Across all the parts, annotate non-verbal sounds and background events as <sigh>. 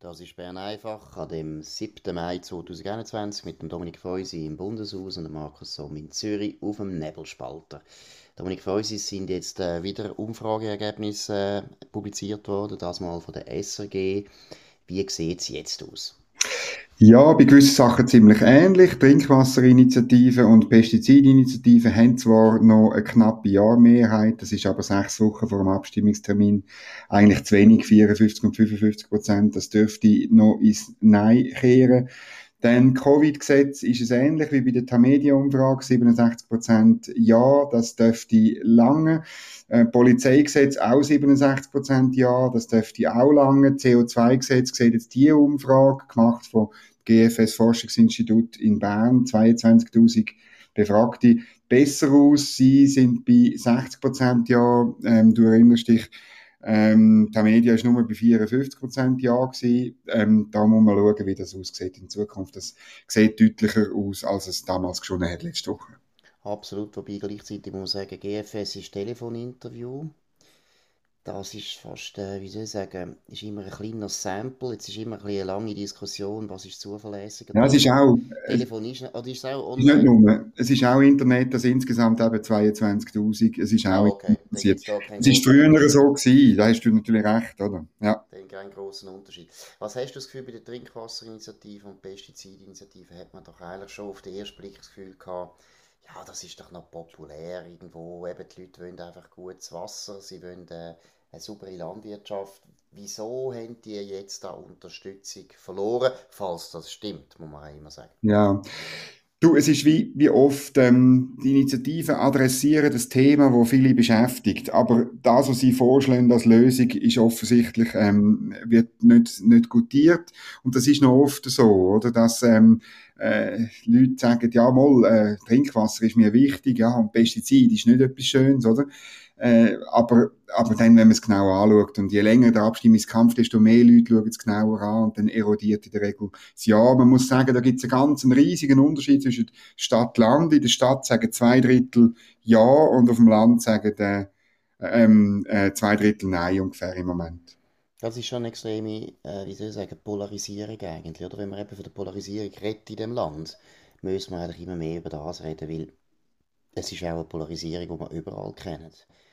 Das ist Bern einfach an dem 7. Mai 2021 mit dem Dominik Feusi im Bundeshaus und dem Markus Somm in Zürich auf dem Nebelspalter. Dominik Feusi sind jetzt äh, wieder Umfrageergebnisse äh, publiziert worden, das mal von der SRG. Wie sieht es jetzt aus? Ja, bei gewissen Sachen ziemlich ähnlich. Trinkwasserinitiative und Pestizidinitiative haben zwar noch eine knappe Jahrmehrheit, das ist aber sechs Wochen vor dem Abstimmungstermin eigentlich zu wenig, 54 und 55 Prozent. Das dürfte noch ins Nein kehren. Dann Covid-Gesetz ist es ähnlich wie bei der Tamedia-Umfrage, 67% ja, das dürfte lange. Äh, Polizeigesetz auch 67% ja, das dürfte auch lange. CO2-Gesetz sieht jetzt die Umfrage, gemacht von GFS Forschungsinstitut in Bern, 22.000 Befragte, besser aus. Sie sind bei 60% ja, ähm, du erinnerst dich, ähm, die Media ist nur bei 54 Prozent Ja gewesen. Ähm, da muss man schauen, wie das aussieht in Zukunft. Das sieht deutlicher aus, als es damals geschonnen hat letzte Woche. Absolut, wobei gleichzeitig muss man sagen, GFS ist Telefoninterview das ist fast, äh, wie soll ich sagen, ist immer ein kleiner Sample, jetzt ist immer ein eine lange Diskussion, was ist zuverlässiger. Ja, es ist auch... Telefon ist, oder ist es auch online? Nicht nur, es ist auch Internet, das insgesamt eben 22'000, es ist auch... Ah, okay. Es ist früher so gewesen, da hast du natürlich recht, oder? Ja. Dann keinen grossen Unterschied. Was hast du das Gefühl, bei der Trinkwasserinitiative und Pestizidinitiative hat man doch eigentlich schon auf den ersten Blick das Gefühl gehabt, ja, das ist doch noch populär irgendwo, eben die Leute wollen einfach gutes Wasser, sie wollen... Äh, eine saubere Landwirtschaft. Wieso haben die jetzt da Unterstützung verloren? Falls das stimmt, muss man auch immer sagen. Ja. Du, es ist wie, wie oft, ähm, die Initiativen adressieren das Thema, wo viele beschäftigt. Aber das, was sie vorschlagen als Lösung, ist offensichtlich, ähm, wird nicht, nicht gutiert. Und das ist noch oft so, oder? Dass, ähm, äh, Leute sagen, ja, mal, äh, Trinkwasser ist mir wichtig, ja, und Pestizid ist nicht etwas Schönes, oder? Äh, aber, aber dann, wenn man es genau anschaut, und je länger der Abstimmungskampf, desto mehr Leute schauen es genauer an und dann erodiert in der Regel das Ja. Man muss sagen, da gibt es einen ganz riesigen Unterschied zwischen Stadt-Land. In der Stadt sagen zwei Drittel Ja und auf dem Land sagen äh, ähm, äh, zwei Drittel Nein ungefähr im Moment. Das ist schon eine extreme, äh, wie soll ich sagen, Polarisierung eigentlich. Oder wenn man eben von der Polarisierung redet in dem Land, müssen wir eigentlich immer mehr über das reden, weil es ist auch eine Polarisierung, die wir überall kennen.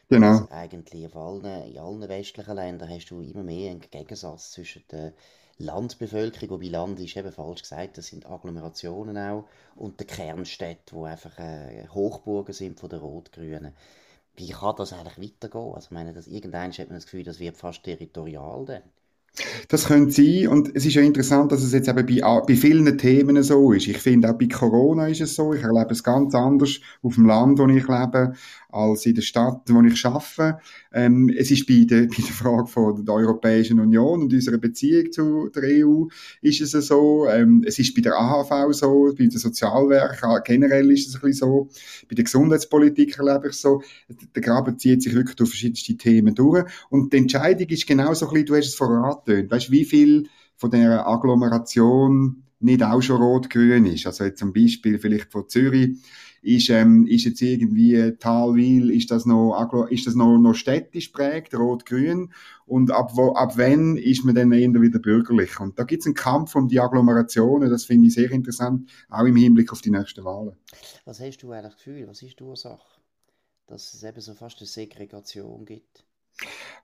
Genau. Also eigentlich auf allen, in allen westlichen Ländern hast du immer mehr einen Gegensatz zwischen der Landbevölkerung, wobei Land ist eben falsch gesagt, das sind Agglomerationen auch, und der Kernstädte, wo einfach äh, Hochburgen sind von den Rot-Grünen. Wie kann das eigentlich weitergehen? Also ich meine, irgendwann hat man das Gefühl, das wird fast territorial dann. Das könnte sein. Und es ist ja interessant, dass es jetzt eben bei, bei vielen Themen so ist. Ich finde, auch bei Corona ist es so. Ich erlebe es ganz anders auf dem Land, wo ich lebe, als in der Stadt, wo ich arbeite. Ähm, es ist bei der, <laughs> bei der Frage von der Europäischen Union und unserer Beziehung zu der EU ist es so. Ähm, es ist bei der AHV so, bei den Sozialwerken generell ist es ein bisschen so. Bei der Gesundheitspolitik erlebe ich es so. Der Graben zieht sich wirklich durch verschiedenste Themen durch. Und die Entscheidung ist genau so ein bisschen, du hast es verraten, angetönt. Weißt du, wie viel von der Agglomeration nicht auch schon rot-grün ist? Also jetzt zum Beispiel vielleicht von Zürich ist, ähm, ist jetzt irgendwie Talwil, ist das noch, ist das noch, noch städtisch prägt, rot-grün? Und ab, wo, ab wann ist man dann eher wieder bürgerlich? Und da gibt es einen Kampf um die Agglomerationen, das finde ich sehr interessant, auch im Hinblick auf die nächsten Wahlen. Was hast du eigentlich Gefühl, was ist die Ursache, dass es eben so fast eine Segregation gibt?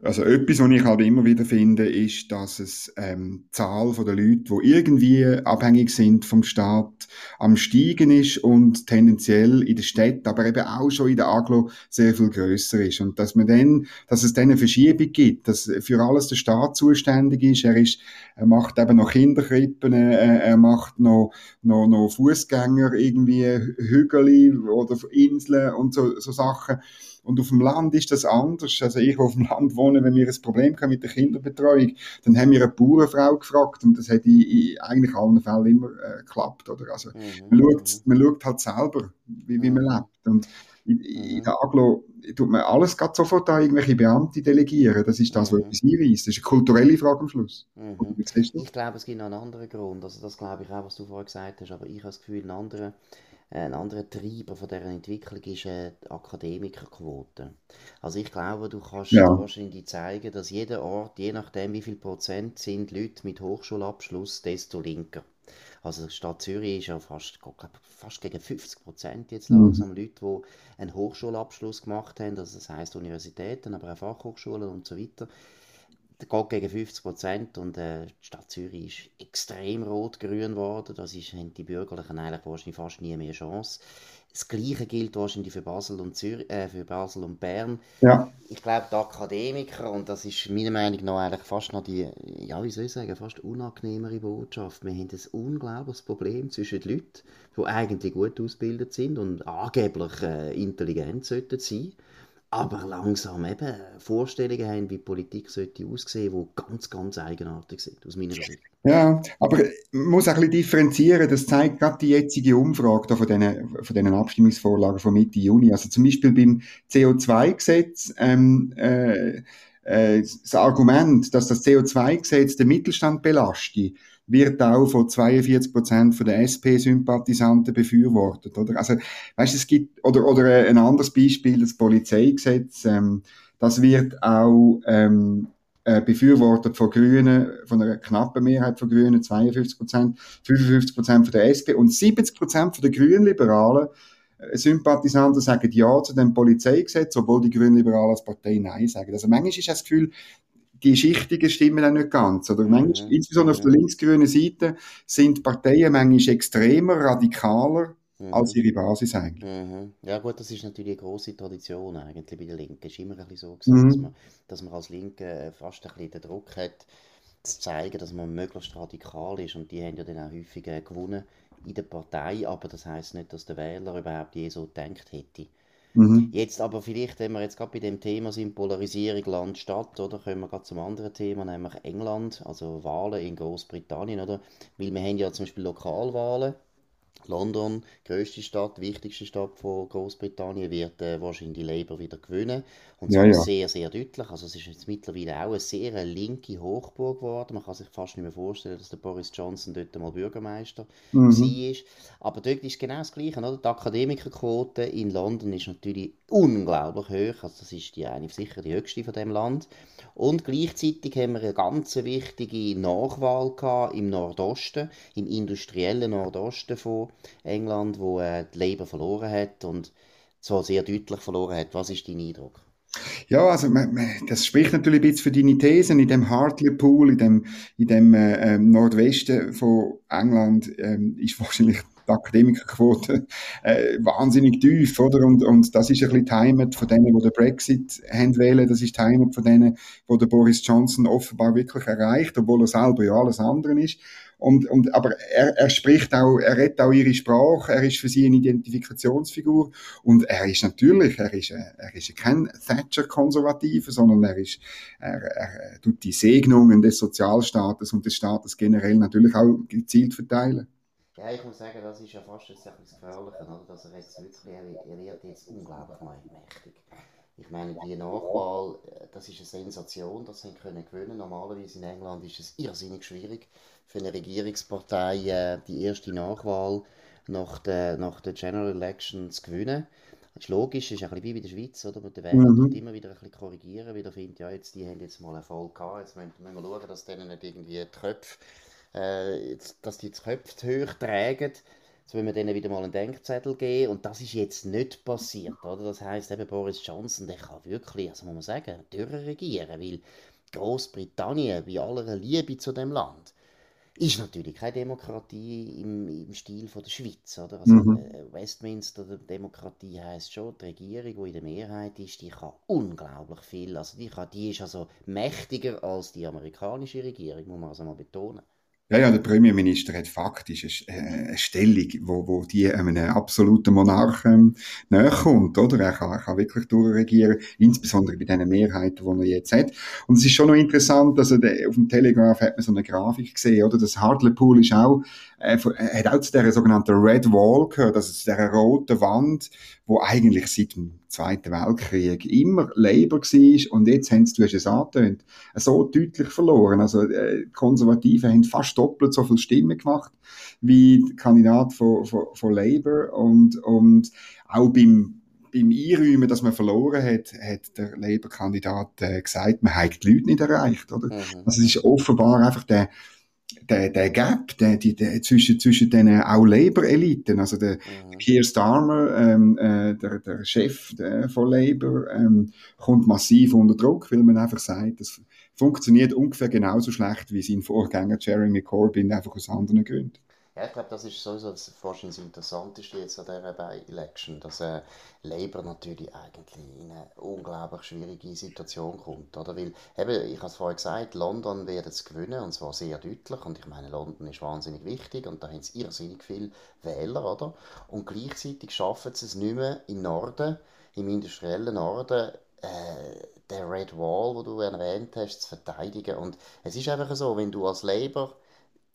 Also etwas, was ich halt immer wieder finde, ist, dass es ähm, die Zahl der Leute, die irgendwie abhängig sind vom Staat, am steigen ist und tendenziell in der Stadt, aber eben auch schon in der Aglo sehr viel größer ist und dass man dann, dass es dann eine Verschiebung gibt, dass für alles der Staat zuständig ist. Er ist, er macht eben noch Kinderkrippen, er, er macht noch noch, noch Fußgänger irgendwie Hügel oder Inseln und so, so Sachen und auf dem Land ist das anders. Also ich, wo auf dem Land wohne, wenn wir ein Problem haben mit der Kinderbetreuung, dann haben wir eine Bauernfrau gefragt und das hat in, in eigentlich allen Fällen immer äh, geklappt. Oder? Also mhm. man, schaut, man schaut halt selber, wie, wie man mhm. lebt. Und in, in mhm. der Aglo tut man alles gerade sofort an irgendwelche Beamte delegieren. Das ist das, was mhm. etwas einweist. Das ist eine kulturelle Frage am Schluss. Mhm. Ich glaube, es gibt noch einen anderen Grund. Also das glaube ich auch, was du vorher gesagt hast. Aber ich habe das Gefühl, einen anderen ein anderer Treiber von dieser Entwicklung ist äh, die Akademikerquote. Also ich glaube, du kannst ja. wahrscheinlich zeigen, dass jeder Ort, je nachdem wie viel Prozent sind Leute mit Hochschulabschluss, desto linker. Also die Stadt Zürich ist ja fast, glaub, fast gegen 50 Prozent jetzt mhm. langsam mhm. Leute, die einen Hochschulabschluss gemacht haben, also das heißt Universitäten, aber auch Fachhochschulen und so weiter geht gegen 50 Prozent und äh, die Stadt Zürich ist extrem rot-grün geworden. Das ist, haben die Bürgerlichen eigentlich wahrscheinlich fast nie mehr Chance. Das Gleiche gilt wahrscheinlich für Basel und, Zürich, äh, für Basel und Bern. Ja. Ich glaube, die Akademiker, und das ist meiner Meinung nach eigentlich fast noch die, ja, wie soll ich sagen, fast unangenehmere Botschaft. Wir haben ein unglaubliches Problem zwischen den Leuten, die eigentlich gut ausgebildet sind und angeblich äh, intelligent sollten sein aber langsam eben Vorstellungen haben, wie Politik sollte aussehen, die ganz, ganz eigenartig sind, aus meiner Sicht. Ja, aber man muss auch ein bisschen differenzieren, das zeigt gerade die jetzige Umfrage da von diesen, von Abstimmungsvorlagen von Mitte Juni. Also zum Beispiel beim CO2-Gesetz, ähm, äh, äh, das Argument, dass das CO2-Gesetz den Mittelstand belastet, wird auch von 42 Prozent der SP-Sympathisanten befürwortet, oder? Also, weißt, es gibt, oder, oder ein anderes Beispiel, das Polizeigesetz, ähm, das wird auch, ähm, äh, befürwortet von Grünen, von einer knappen Mehrheit von Grünen, 52 Prozent, 55 Prozent von der SP und 70 Prozent von der Grünliberalen äh, Sympathisanten sagen Ja zu dem Polizeigesetz, obwohl die Grünliberalen als Partei Nein sagen. Also manchmal ist das Gefühl, die Schichtungen stimmen dann nicht ganz. Oder manchmal, mhm. insbesondere auf der linksgrünen Seite, sind Parteien manchmal extremer, radikaler mhm. als ihre Basis eigentlich. Mhm. Ja gut, das ist natürlich eine große Tradition eigentlich bei den Linken. Es ist immer ein bisschen so gewesen, mhm. dass, man, dass man als Linke fast ein bisschen den Druck hat, zu zeigen, dass man möglichst radikal ist. Und die haben ja dann auch häufig äh, gewonnen in der Partei, aber das heißt nicht, dass der Wähler überhaupt je so gedacht hätte. Mhm. Jetzt aber vielleicht, wenn wir jetzt gerade bei dem Thema sind, Polarisierung Land-Stadt, oder, kommen wir gerade zum anderen Thema, nämlich England, also Wahlen in Großbritannien, oder? Weil wir haben ja zum Beispiel Lokalwahlen London, größte Stadt, wichtigste Stadt von Großbritannien, wird äh, wahrscheinlich die Labour wieder gewinnen. Und zwar ja, ja. sehr, sehr deutlich. Also es ist jetzt mittlerweile auch eine sehr linke Hochburg geworden. Man kann sich fast nicht mehr vorstellen, dass der Boris Johnson dort mal Bürgermeister mhm. war. Aber dort ist genau das Gleiche. Oder? Die Akademikerquote in London ist natürlich unglaublich hoch. Also das ist die eine sicher die höchste von dem Land. Und gleichzeitig haben wir eine ganz wichtige Nachwahl im Nordosten, im industriellen Nordosten von England, wo äh, die Labour verloren hat und zwar sehr deutlich verloren hat. Was ist dein Eindruck? Ja, also das spricht natürlich ein bisschen für deine Thesen. In dem Hartlepool, in dem, in dem äh, ähm, Nordwesten von England, ähm, ist wahrscheinlich die Akademikerquote <laughs> äh, wahnsinnig tief, oder? Und, und das ist ein bisschen die Heimat von denen, die den Brexit wählen. Das ist die Heimat von denen, die der Boris Johnson offenbar wirklich erreicht, obwohl er selber ja alles andere ist. Und, und, aber er, er spricht auch, er redet auch ihre Sprache, er ist für sie eine Identifikationsfigur und er ist natürlich, er ist, er ist kein Thatcher-Konservativer, sondern er ist, er, er tut die Segnungen des Sozialstaates und des Staates generell natürlich auch gezielt verteilen. Ja, ich muss sagen, das ist ja fast ein bisschen gefährlich, oder? dass er jetzt wirklich, er wird jetzt unglaublich mächtig. Ich meine, die Nachwahl, äh, das ist eine Sensation, das sie können gewinnen. Normalerweise in England ist es irrsinnig schwierig für eine Regierungspartei äh, die erste Nachwahl nach der, nach der General Election zu gewinnen. Das ist logisch, ist ein bisschen wie bei der Schweiz, oder? Der Wähler mhm. immer wieder ein bisschen korrigieren, weil er findet, ja, jetzt, die haben jetzt mal Erfolg gehabt, jetzt müssen, müssen wir schauen, dass denen nicht irgendwie die Köpfe, äh, dass die Köpfe hoch tragen. Jetzt wollen wir denen wieder mal einen Denkzettel geben und das ist jetzt nicht passiert, oder? Das heisst, eben Boris Johnson, der kann wirklich, also muss man sagen, regieren, weil Großbritannien, bei aller Liebe zu dem Land, ist natürlich keine Demokratie im, im Stil von der Schweiz. Oder? Also, mhm. Äh, Westminster Demokratie heißt schon, die Regierung, die in der Mehrheit ist, die kann unglaublich viel. Also die, kann, die ist also mächtiger als die amerikanische Regierung, muss man also mal betonen. Ja, ja, der Premierminister hat faktisch äh, eine Stellung, wo, wo die einem absoluten Monarchen ähm, näher oder? Er kann, er kann wirklich durchregieren, insbesondere bei den Mehrheiten, die er jetzt hat. Und es ist schon noch interessant, also auf dem Telegraph hat man so eine Grafik gesehen, oder? Das Hartlepool ist auch äh, hat auch zu dieser sogenannten Red Wall gehört, also zu dieser roten Wand, wo eigentlich seit dem Zweiten Weltkrieg immer Labour war und jetzt haben sie, du hast es angetönt, so deutlich verloren. Also äh, die Konservativen haben fast doppelt so viele Stimmen gemacht wie die Kandidat von, von, von Labour und, und auch beim beim Einräumen, dass man verloren hat, hat der Labour-Kandidat äh, gesagt, man hat die Leute nicht erreicht, oder? Mhm. Also es ist offenbar einfach der, der, der Gap der, die, der, zwischen, zwischen den auch Labour-Eliten, also der mhm. Keir Starmer, ähm, äh, der, der Chef der, von Labour, ähm, kommt massiv unter Druck, weil man einfach sagt, das funktioniert ungefähr genauso schlecht wie sein Vorgänger Jeremy Corbyn, einfach aus anderen Gründen. Ja, ich glaube, das ist sowieso das, wahrscheinlich das Interessanteste jetzt an dieser By-Election, dass äh, Labour natürlich eigentlich in eine unglaublich schwierige Situation kommt. Oder? Weil, eben, ich habe es vorhin gesagt, London wird es gewinnen, und zwar sehr deutlich. Und ich meine, London ist wahnsinnig wichtig und da haben sie irrsinnig viele Wähler. Oder? Und gleichzeitig schaffen sie es nicht mehr im Norden, im industriellen Norden, äh, der Red Wall, wo du erwähnt hast, zu verteidigen. Und es ist einfach so, wenn du als Labour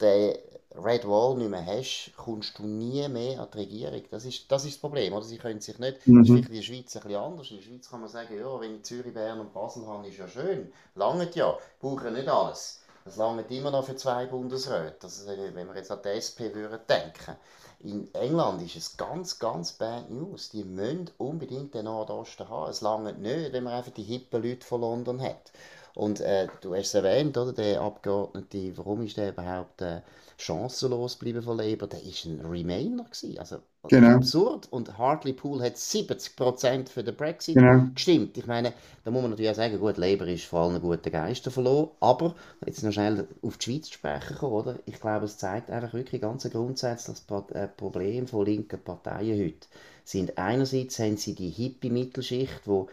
den Red Wall nicht mehr hast, kommst du nie mehr an die Regierung. Das ist das, ist das Problem. Oder? Sie können sich nicht, mhm. das ist vielleicht in der Schweiz ein bisschen anders. In der Schweiz kann man sagen, ja, wenn ich Zürich, Bern und Basel habe, ist ja schön. Langt ja, brauchen nicht alles. Das langt immer noch für zwei Bundesräte. Also, wenn wir jetzt an die SP würden denken. In England ist es ganz, ganz bad news. Die müssen unbedingt den Nordosten haben. Es langt nicht, wenn man einfach die hippen Leute von London hat. Und äh, du hast es erwähnt, oder? Der Abgeordnete, warum ist der überhaupt äh, chancenlos geblieben von Labour? Der ist ein Remainer gewesen. Also, genau. absurd. Und Hartlepool hat 70% für den Brexit genau. gestimmt. Ich meine, da muss man natürlich auch sagen, gut, Labour ist vor allem guten Geister verloren. Aber, jetzt noch schnell auf die Schweiz sprechen kommen, oder? Ich glaube, es zeigt einfach wirklich ganz grundsätzlich das äh, Problem von linken Parteien heute. Sind einerseits haben sie die Hippie-Mittelschicht, wo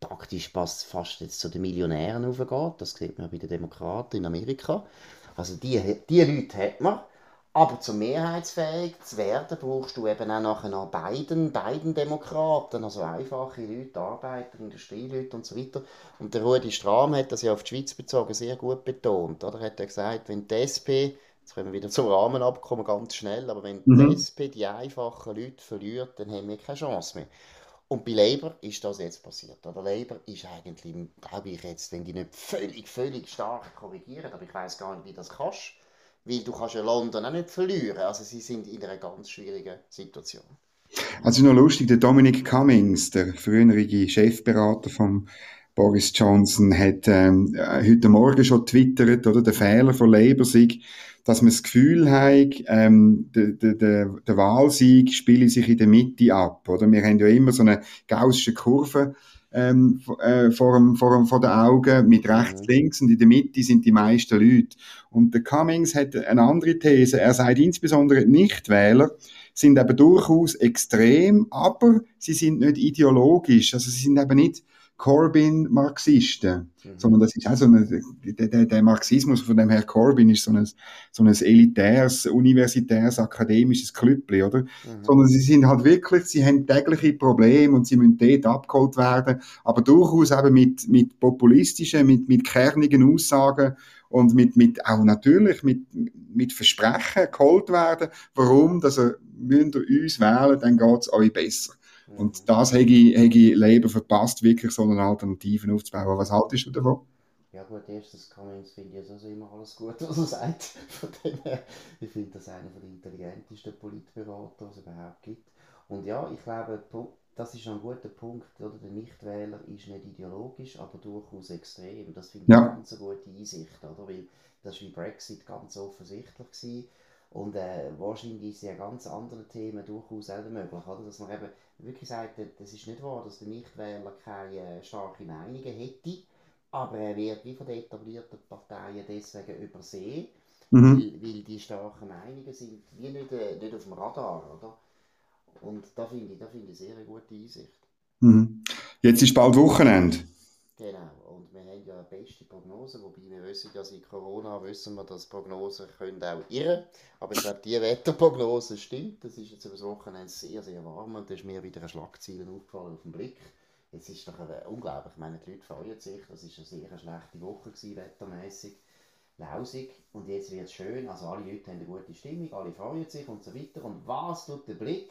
taktisch passt fast jetzt zu den Millionären aufgeht. Das sieht man bei den Demokraten in Amerika. Also die, die Leute hat man. Aber zum mehrheitsfähig zu werden, brauchst du eben auch nachher noch beiden, beiden Demokraten, also einfache Leute, Arbeiter, Industrieleute und so weiter. Und der Rudi Strahm hat das ja auf die Schweiz bezogen sehr gut betont. Oder? Er hat gesagt, wenn die SP, jetzt kommen wir wieder zum Rahmenabkommen ganz schnell, aber wenn mhm. die SP die einfachen Leute verliert, dann haben wir keine Chance mehr. Und bei Labour ist das jetzt passiert. Oder Labour ist eigentlich, glaube ich jetzt, wenn die nicht völlig, völlig stark korrigieren, aber ich weiß gar nicht, wie das kannst, weil du kannst ja London auch nicht verlieren. Also sie sind in einer ganz schwierigen Situation. Also noch lustig, der Dominic Cummings, der frühere Chefberater von Boris Johnson, hat ähm, heute Morgen schon twittert, oder der Fehler von Labour sei, dass man das Gefühl hat, ähm, der, der, der, der Wahlsieg spiele sich in der Mitte ab. Oder? Wir haben ja immer so eine gaussische Kurve ähm, äh, vor, dem, vor, dem, vor den Augen mit rechts, mhm. links und in der Mitte sind die meisten Leute. Und der Cummings hat eine andere These. Er sagt insbesondere Nichtwähler sind eben durchaus extrem, aber sie sind nicht ideologisch. Also sie sind eben nicht Corbyn-Marxisten, mhm. sondern das ist auch so eine, der, der, Marxismus von dem Herr Corbyn ist so ein, so ein elitäres, universitäres, akademisches Klüppli, oder? Mhm. Sondern sie sind halt wirklich, sie haben tägliche Probleme und sie müssen dort abgeholt werden, aber durchaus eben mit, mit populistischen, mit, mit kernigen Aussagen und mit, mit, auch natürlich mit, mit Versprechen geholt werden. Warum? Dass ihr, müsst ihr uns wählen, dann geht es euch besser. Und das hätte ich, hätte ich Labour verpasst, wirklich so eine Alternative aufzubauen. Was haltest du davon? Ja gut, erstens Cummings finde ich also immer alles gut, <laughs> was er sagt. Von dem her, ich finde das einer der intelligentesten Politberater, die es überhaupt gibt. Und ja, ich glaube, das ist ein guter Punkt. Oder? Der Nichtwähler ist nicht ideologisch, aber durchaus extrem. Das finde ich ja. eine ganz gute Einsicht. Oder? Weil das war wie Brexit ganz offensichtlich. Gewesen. Und äh, wahrscheinlich sind ja ganz andere Themen durchaus auch möglich. Oder? Dass man eben wirklich sagt, das ist nicht wahr, dass der Nichtwähler keine starke Meinungen hätte, aber er wird wie von den etablierten Parteien deswegen übersehen, mhm. weil, weil, die starken Meinungen sind wie nicht, äh, nicht auf dem Radar. Oder? Und da finde ich, da ich sehr eine gute Einsicht. Mhm. Jetzt ist bald Wochenende. Genau, eine beste Prognose, wobei wir wissen, dass in Corona wissen wir, dass Prognosen können auch irren Aber ich glaube, die Wetterprognose stimmt. Das ist jetzt über das Wochenende sehr, sehr warm und da ist mir wieder ein Schlagzeilen aufgefallen auf den Blick. Jetzt ist doch unglaublich, ich meine, die Leute freuen sich, das war eine sehr schlechte Woche gewesen, wettermäßig. lausig und jetzt wird es schön, also alle Leute haben eine gute Stimmung, alle freuen sich und so weiter. Und was tut der Blick?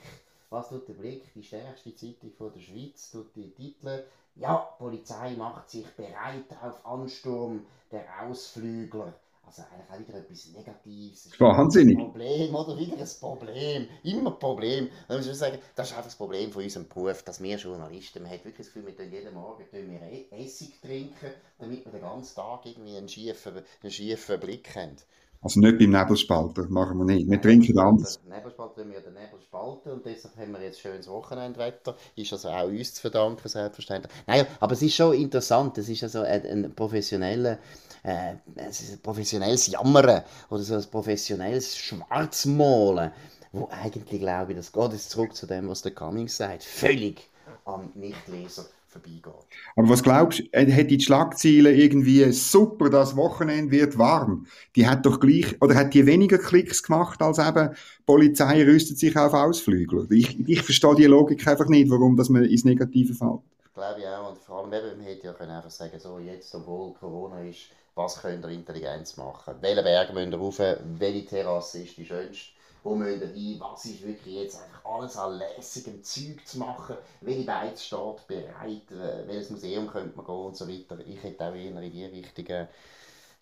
Was tut der Blick? Die stärkste Zeitung von der Schweiz tut die Titel. Ja, die Polizei macht sich bereit auf Ansturm der Ausflügler. Also eigentlich auch wieder etwas Negatives. Wahnsinnig. Ein Problem, oder? Wieder ein Problem. Immer ein Problem. Dann muss ich sagen, das ist einfach das Problem von unserem Beruf, dass wir Journalisten, man hat wirklich das Gefühl, wir trinken jeden Morgen wir e- Essig trinken, damit wir den ganzen Tag irgendwie einen schiefen, einen schiefen Blick haben. Also nicht beim Nebelspalter, machen wir nicht. Wir trinken anders. Nebelspalter wir den Nebel spalten und deshalb haben wir jetzt schönes Wochenendwetter. Ist also auch uns zu verdanken, selbstverständlich. Nein, aber es ist schon interessant. Es ist also ein, ein professioneller äh, ein professionelles Jammern oder so ein professionelles Schwarzmalen, wo eigentlich, glaube ich, das geht jetzt zurück zu dem, was der Cummings sagt, völlig am Nichtleser vorbeigeht. Aber was glaubst du, hat die Schlagziele irgendwie super, das Wochenende wird warm? Die hat doch gleich, oder hat die weniger Klicks gemacht als eben Polizei rüstet sich auf Ausflügler? Ich, ich verstehe die Logik einfach nicht, warum dass man ins Negative fällt. Glaube ich auch. Und vor allem eben, man hätte ja können einfach sagen, so jetzt, obwohl Corona ist, was könnt ihr Intelligenz machen? Welchen Berg müsst ihr rauf? Welche Terrasse ist die schönste? Wo ihr hin? Was ist wirklich jetzt einfach alles an lässigem Zeug zu machen? Welche Beiz steht bereit? Welches Museum könnte man gehen und so weiter? Ich hätte auch eher in die Richtung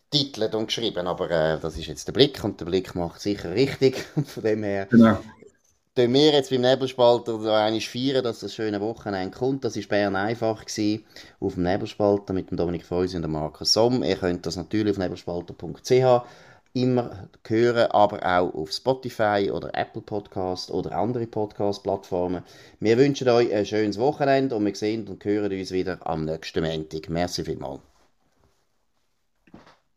Titel geschrieben, aber äh, das ist jetzt der Blick und der Blick macht sicher richtig. <laughs> Von dem her genau tun wir jetzt beim Nebelspalter so einmal feiern, dass das schöne Wochenende kommt. Das war Bern einfach gewesen, auf dem Nebelspalter mit dem Dominik Feusi und dem Markus Somm. Ihr könnt das natürlich auf nebelspalter.ch immer hören, aber auch auf Spotify oder Apple Podcast oder andere Podcast-Plattformen. Wir wünschen euch ein schönes Wochenende und wir sehen und hören uns wieder am nächsten Montag. Merci vielmals.